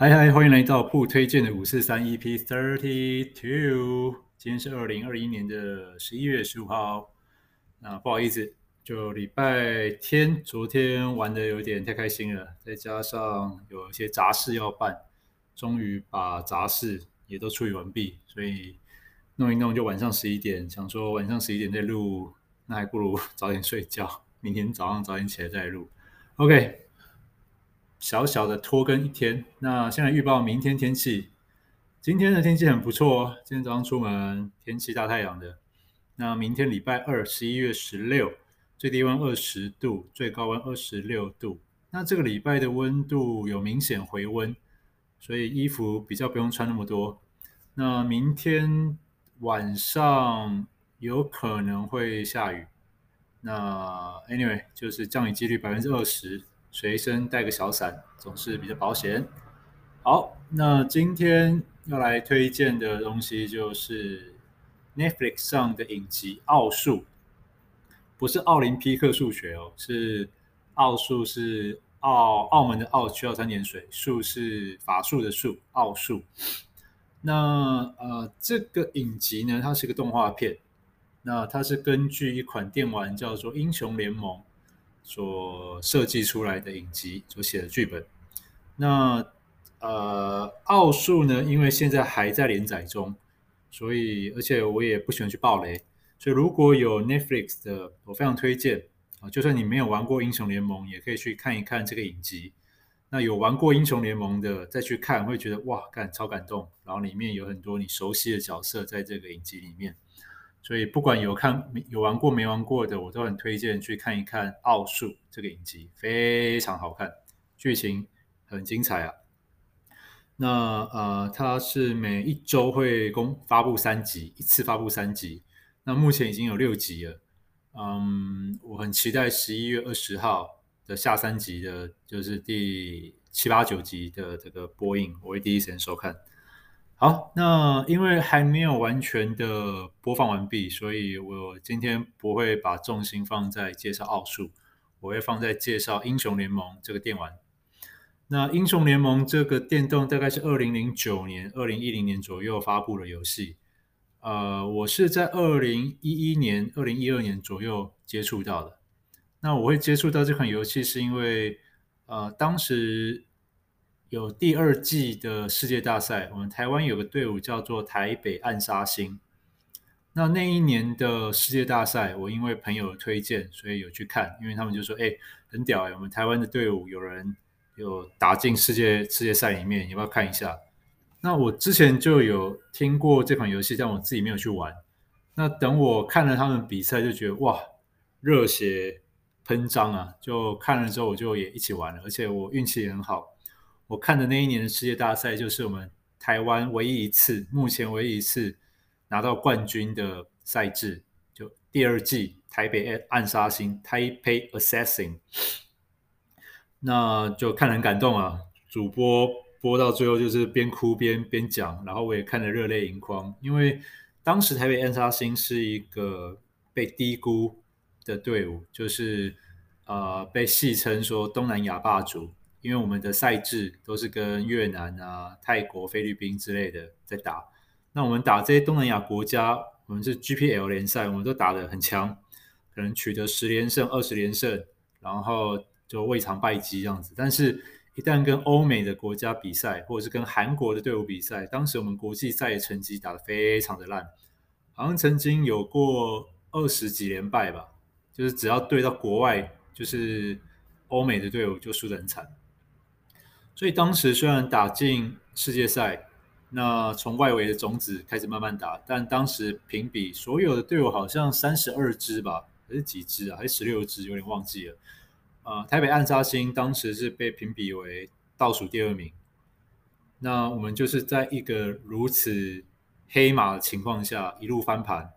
嗨嗨，欢迎来到铺推荐的五四三 EP Thirty Two。今天是二零二一年的十一月十五号。那不好意思，就礼拜天，昨天玩的有点太开心了，再加上有一些杂事要办，终于把杂事也都处理完毕，所以弄一弄就晚上十一点，想说晚上十一点再录，那还不如早点睡觉，明天早上早点起来再录。OK。小小的拖更一天，那现在预报明天天气。今天的天气很不错哦，今天早上出门天气大太阳的。那明天礼拜二，十一月十六，最低温二十度，最高温二十六度。那这个礼拜的温度有明显回温，所以衣服比较不用穿那么多。那明天晚上有可能会下雨。那 anyway 就是降雨几率百分之二十。随身带个小伞，总是比较保险。好，那今天要来推荐的东西就是 Netflix 上的影集《奥数》，不是奥林匹克数学哦，是奥数，是澳澳门的澳，需要三点水，数是法术的术，奥数。那呃，这个影集呢，它是个动画片，那它是根据一款电玩叫做《英雄联盟》。所设计出来的影集所写的剧本，那呃，奥数呢，因为现在还在连载中，所以而且我也不喜欢去爆雷，所以如果有 Netflix 的，我非常推荐啊，就算你没有玩过英雄联盟，也可以去看一看这个影集。那有玩过英雄联盟的再去看，会觉得哇，干超感动，然后里面有很多你熟悉的角色在这个影集里面。所以不管有看有玩过没玩过的，我都很推荐去看一看《奥数》这个影集，非常好看，剧情很精彩啊。那呃，它是每一周会公发布三集，一次发布三集。那目前已经有六集了，嗯，我很期待十一月二十号的下三集的，就是第七八九集的这个播映，我会第一时间收看。好，那因为还没有完全的播放完毕，所以我今天不会把重心放在介绍奥数，我会放在介绍英雄联盟这个电玩。那英雄联盟这个电动大概是二零零九年、二零一零年左右发布的游戏，呃，我是在二零一一年、二零一二年左右接触到的。那我会接触到这款游戏是因为，呃，当时。有第二季的世界大赛，我们台湾有个队伍叫做台北暗杀星。那那一年的世界大赛，我因为朋友推荐，所以有去看，因为他们就说：“哎，很屌哎，我们台湾的队伍有人有打进世界世界赛里面，你要不要看一下？”那我之前就有听过这款游戏，但我自己没有去玩。那等我看了他们比赛，就觉得哇，热血喷张啊！就看了之后，我就也一起玩了，而且我运气也很好。我看的那一年的世界大赛，就是我们台湾唯一一次，目前唯一一次拿到冠军的赛制，就第二季台北暗杀星 （Taipei Assassin）。那就看人感动啊！主播播到最后就是边哭边边讲，然后我也看得热泪盈眶，因为当时台北暗杀星是一个被低估的队伍，就是呃被戏称说东南亚霸主。因为我们的赛制都是跟越南啊、泰国、菲律宾之类的在打，那我们打这些东南亚国家，我们是 GPL 联赛，我们都打得很强，可能取得十连胜、二十连胜，然后就未尝败绩这样子。但是，一旦跟欧美的国家比赛，或者是跟韩国的队伍比赛，当时我们国际赛的成绩打得非常的烂，好像曾经有过二十几连败吧，就是只要对到国外，就是欧美的队伍就输得很惨。所以当时虽然打进世界赛，那从外围的种子开始慢慢打，但当时评比所有的队伍好像三十二支吧，还是几支啊？还是十六支？有点忘记了。呃，台北暗杀星当时是被评比为倒数第二名。那我们就是在一个如此黑马的情况下一路翻盘，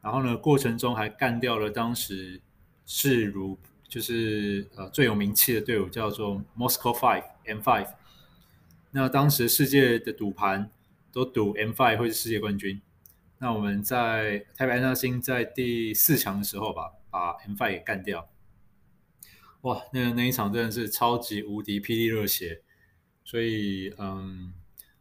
然后呢，过程中还干掉了当时势如。就是呃最有名气的队伍叫做 Moscow Five M Five，那当时世界的赌盘都赌 M Five 会是世界冠军。那我们在台北暗杀星在第四强的时候吧，把 M Five 给干掉。哇，那那一场真的是超级无敌霹雳热血！所以嗯，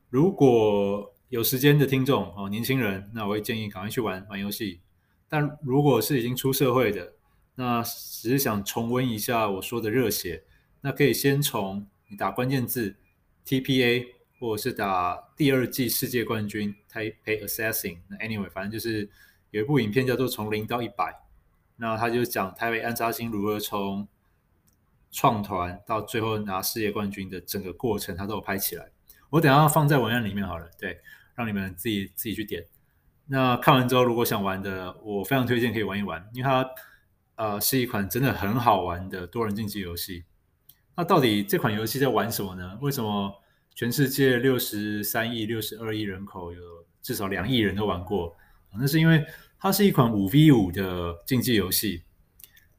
如果有时间的听众哦，年轻人，那我会建议赶快去玩玩游戏。但如果是已经出社会的，那只是想重温一下我说的热血，那可以先从你打关键字 TPA，或者是打第二季世界冠军 Taipei Assassin。那 anyway，反正就是有一部影片叫做《从零到一百》，那他就讲台北安扎星如何从创团到最后拿世界冠军的整个过程，他都有拍起来。我等下放在文案里面好了，对，让你们自己自己去点。那看完之后，如果想玩的，我非常推荐可以玩一玩，因为它呃是一款真的很好玩的多人竞技游戏。那到底这款游戏在玩什么呢？为什么全世界六十三亿、六十二亿人口有至少两亿人都玩过？那是因为它是一款五 v 五的竞技游戏。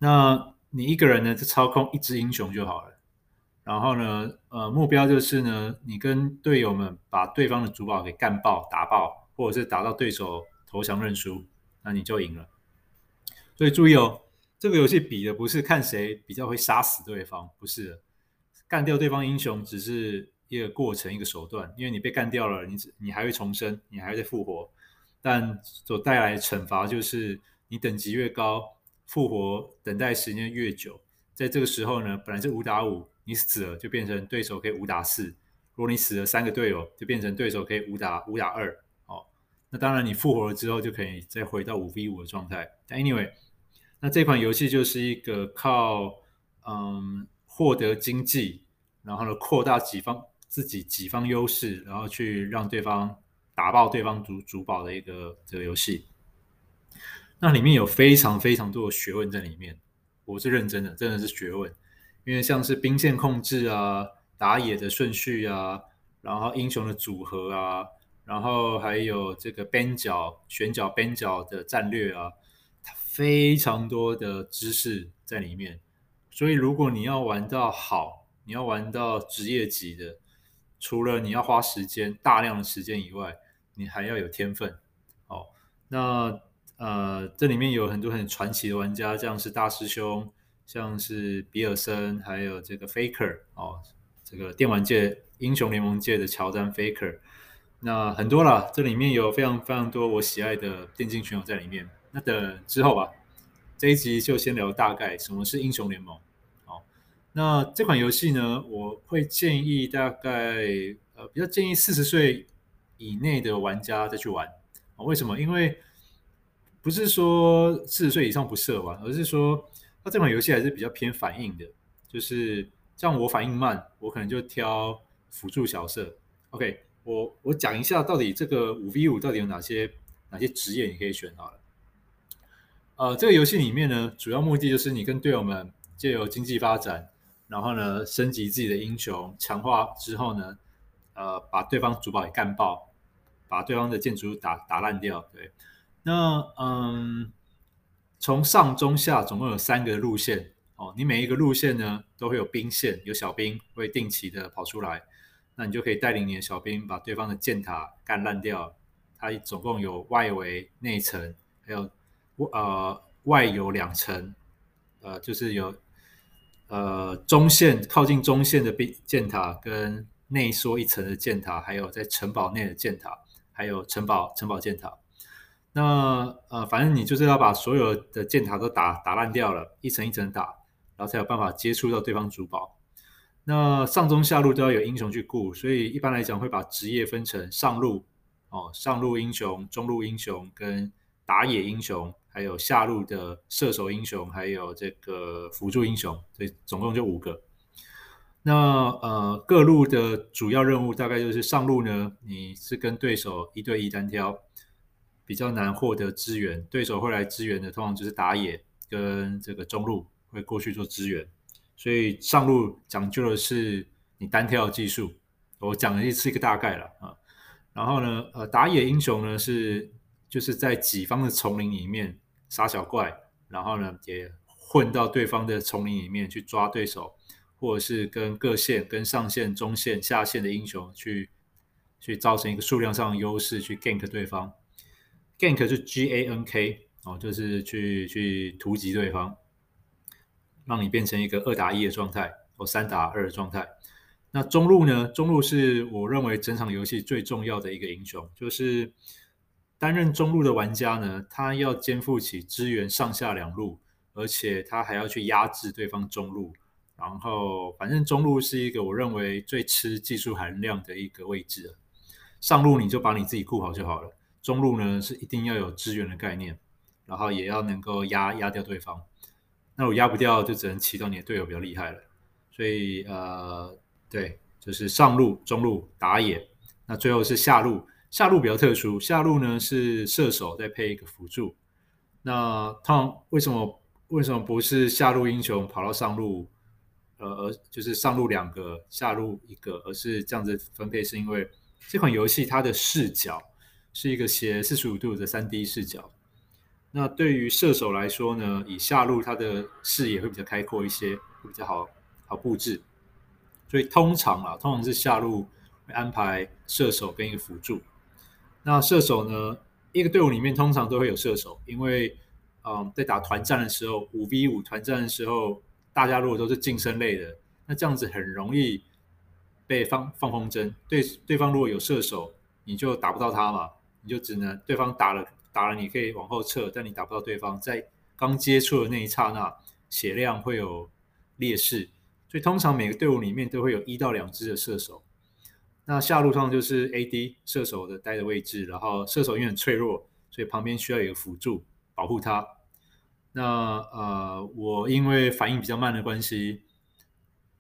那你一个人呢，就操控一只英雄就好了。然后呢，呃，目标就是呢，你跟队友们把对方的主堡给干爆、打爆。或者是打到对手投降认输，那你就赢了。所以注意哦，这个游戏比的不是看谁比较会杀死对方，不是的，干掉对方英雄只是一个过程、一个手段。因为你被干掉了，你你还会重生，你还会再复活，但所带来的惩罚就是你等级越高，复活等待时间越久。在这个时候呢，本来是五打五，你死了就变成对手可以五打四。如果你死了三个队友，就变成对手可以五打五打二。哦那当然，你复活了之后就可以再回到五 v 五的状态。但 anyway，那这款游戏就是一个靠嗯获得经济，然后呢扩大己方自己己方优势，然后去让对方打爆对方主主堡的一个这个游戏。那里面有非常非常多的学问在里面，我是认真的，真的是学问。因为像是兵线控制啊、打野的顺序啊，然后英雄的组合啊。然后还有这个边角选角边角的战略啊，它非常多的知识在里面。所以如果你要玩到好，你要玩到职业级的，除了你要花时间大量的时间以外，你还要有天分。哦，那呃，这里面有很多很传奇的玩家，像是大师兄，像是比尔森，还有这个 Faker 哦，这个电玩界英雄联盟界的乔丹 Faker。那很多了，这里面有非常非常多我喜爱的电竞选手在里面。那等之后吧，这一集就先聊大概什么是英雄联盟。好，那这款游戏呢，我会建议大概呃比较建议四十岁以内的玩家再去玩。为什么？因为不是说四十岁以上不适合玩，而是说它这款游戏还是比较偏反应的，就是像我反应慢，我可能就挑辅助角色。OK。我我讲一下，到底这个五 v 五到底有哪些哪些职业你可以选好了。呃，这个游戏里面呢，主要目的就是你跟队友们借由经济发展，然后呢升级自己的英雄，强化之后呢，呃，把对方主堡给干爆，把对方的建筑打打烂掉。对，那嗯，从上中下总共有三个路线哦，你每一个路线呢都会有兵线，有小兵会定期的跑出来。那你就可以带领你的小兵把对方的箭塔干烂掉。它总共有外围、内层，还有呃外有两层，呃就是有呃中线靠近中线的兵箭塔，跟内缩一层的箭塔，还有在城堡内的箭塔，还有城堡城堡箭塔。那呃反正你就是要把所有的箭塔都打打烂掉了，一层一层打，然后才有办法接触到对方主堡。那上中下路都要有英雄去顾，所以一般来讲会把职业分成上路哦，上路英雄、中路英雄跟打野英雄，还有下路的射手英雄，还有这个辅助英雄，所以总共就五个。那呃各路的主要任务大概就是上路呢，你是跟对手一对一单挑，比较难获得支援，对手会来支援的，通常就是打野跟这个中路会过去做支援。所以上路讲究的是你单挑的技术，我讲的是一个大概了啊。然后呢，呃，打野英雄呢是就是在己方的丛林里面杀小怪，然后呢也混到对方的丛林里面去抓对手，或者是跟各线、跟上线、中线、下线的英雄去去造成一个数量上的优势，去 gank 对方。gank 就 G A N K 哦，就是去去突击对方。让你变成一个二打一的状态，或三打二的状态。那中路呢？中路是我认为整场游戏最重要的一个英雄，就是担任中路的玩家呢，他要肩负起支援上下两路，而且他还要去压制对方中路。然后，反正中路是一个我认为最吃技术含量的一个位置。上路你就把你自己顾好就好了，中路呢是一定要有支援的概念，然后也要能够压压掉对方。那我压不掉，就只能祈祷你的队友比较厉害了。所以，呃。对，就是上路、中路打野，那最后是下路。下路比较特殊，下路呢是射手再配一个辅助。那他为什么为什么不是下路英雄跑到上路？呃，而就是上路两个，下路一个，而是这样子分配？是因为这款游戏它的视角是一个斜四十五度的三 D 视角。那对于射手来说呢，以下路它的视野会比较开阔一些，会比较好好布置。所以通常啊，通常是下路会安排射手跟一个辅助。那射手呢，一个队伍里面通常都会有射手，因为嗯，在打团战的时候，五 v 五团战的时候，大家如果都是近身类的，那这样子很容易被放放风筝。对，对方如果有射手，你就打不到他嘛，你就只能对方打了打了，你可以往后撤，但你打不到对方，在刚接触的那一刹那，血量会有劣势。所以通常每个队伍里面都会有一到两只的射手，那下路上就是 AD 射手的待的位置，然后射手因为很脆弱，所以旁边需要有一个辅助保护他。那呃，我因为反应比较慢的关系，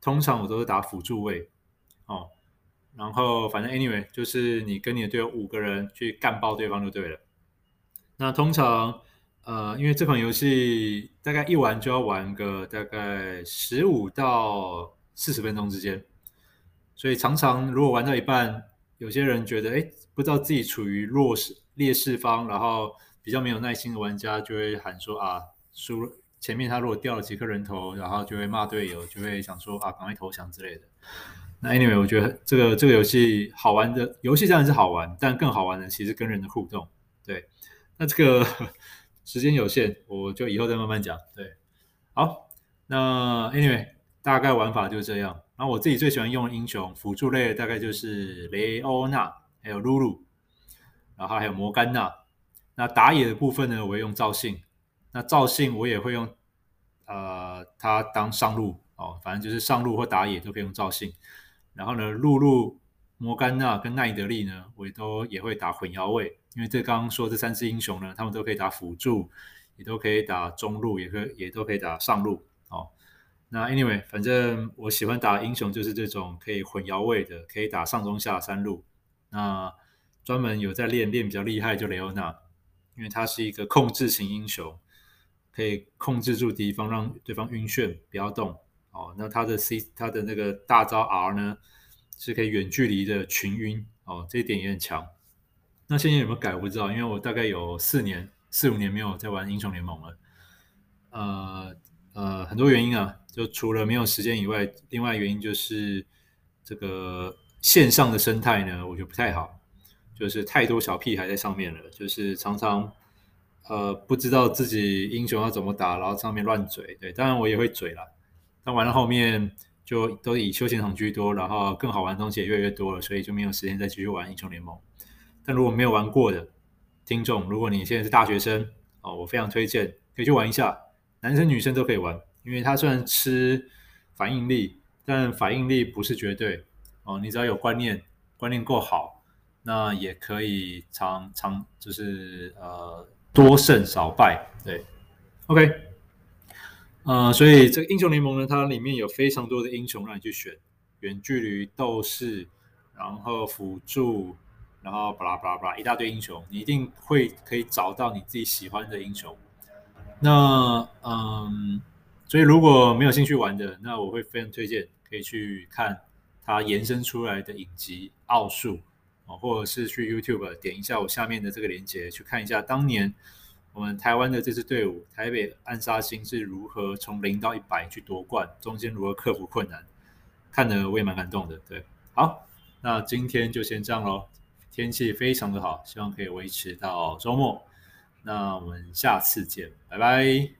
通常我都是打辅助位哦。然后反正 anyway 就是你跟你的队友五个人去干爆对方就对了。那通常。呃，因为这款游戏大概一玩就要玩个大概十五到四十分钟之间，所以常常如果玩到一半，有些人觉得哎，不知道自己处于弱势劣势方，然后比较没有耐心的玩家就会喊说啊，输了，前面他如果掉了几颗人头，然后就会骂队友，就会想说啊，赶快投降之类的。那 anyway，我觉得这个这个游戏好玩的游戏当然是好玩，但更好玩的其实跟人的互动。对，那这个。时间有限，我就以后再慢慢讲。对，好，那 anyway，大概玩法就是这样。然后我自己最喜欢用的英雄辅助类的大概就是雷欧娜，还有露露，然后还有摩甘娜。那打野的部分呢，我会用赵信。那赵信我也会用，呃，他当上路哦，反正就是上路或打野都可以用赵信。然后呢，露露、摩甘娜跟奈德利呢，我也都也会打混淆位。因为这刚刚说这三只英雄呢，他们都可以打辅助，也都可以打中路，也可也都可以打上路。那 anyway，反正我喜欢打英雄就是这种可以混淆位的，可以打上中下三路。那专门有在练练比较厉害就雷欧娜，因为他是一个控制型英雄，可以控制住敌方，让对方晕眩不要动哦。那他的 C 他的那个大招 R 呢，是可以远距离的群晕哦，这一点也很强。那现在有没有改？我不知道，因为我大概有四年、四五年没有在玩英雄联盟了。呃呃，很多原因啊，就除了没有时间以外，另外原因就是这个线上的生态呢，我觉得不太好，就是太多小屁孩在上面了，就是常常呃不知道自己英雄要怎么打，然后上面乱嘴。对，当然我也会嘴啦，但玩到后面就都以休闲场居多，然后更好玩的东西也越来越多了，所以就没有时间再继续玩英雄联盟。但如果没有玩过的听众，如果你现在是大学生哦，我非常推荐可以去玩一下，男生女生都可以玩，因为它虽然吃反应力，但反应力不是绝对哦。你只要有观念，观念够好，那也可以常常就是呃多胜少败。对，OK，呃，所以这个英雄联盟呢，它里面有非常多的英雄让你去选，远距离斗士，然后辅助。然后巴拉巴拉巴拉一大堆英雄，你一定会可以找到你自己喜欢的英雄。那嗯，所以如果没有兴趣玩的，那我会非常推荐可以去看它延伸出来的影集《奥数》哦，或者是去 YouTube 点一下我下面的这个链接，去看一下当年我们台湾的这支队伍台北暗杀星是如何从零到一百去夺冠，中间如何克服困难，看得我也蛮感动的。对，好，那今天就先这样喽。天气非常的好，希望可以维持到周末。那我们下次见，拜拜。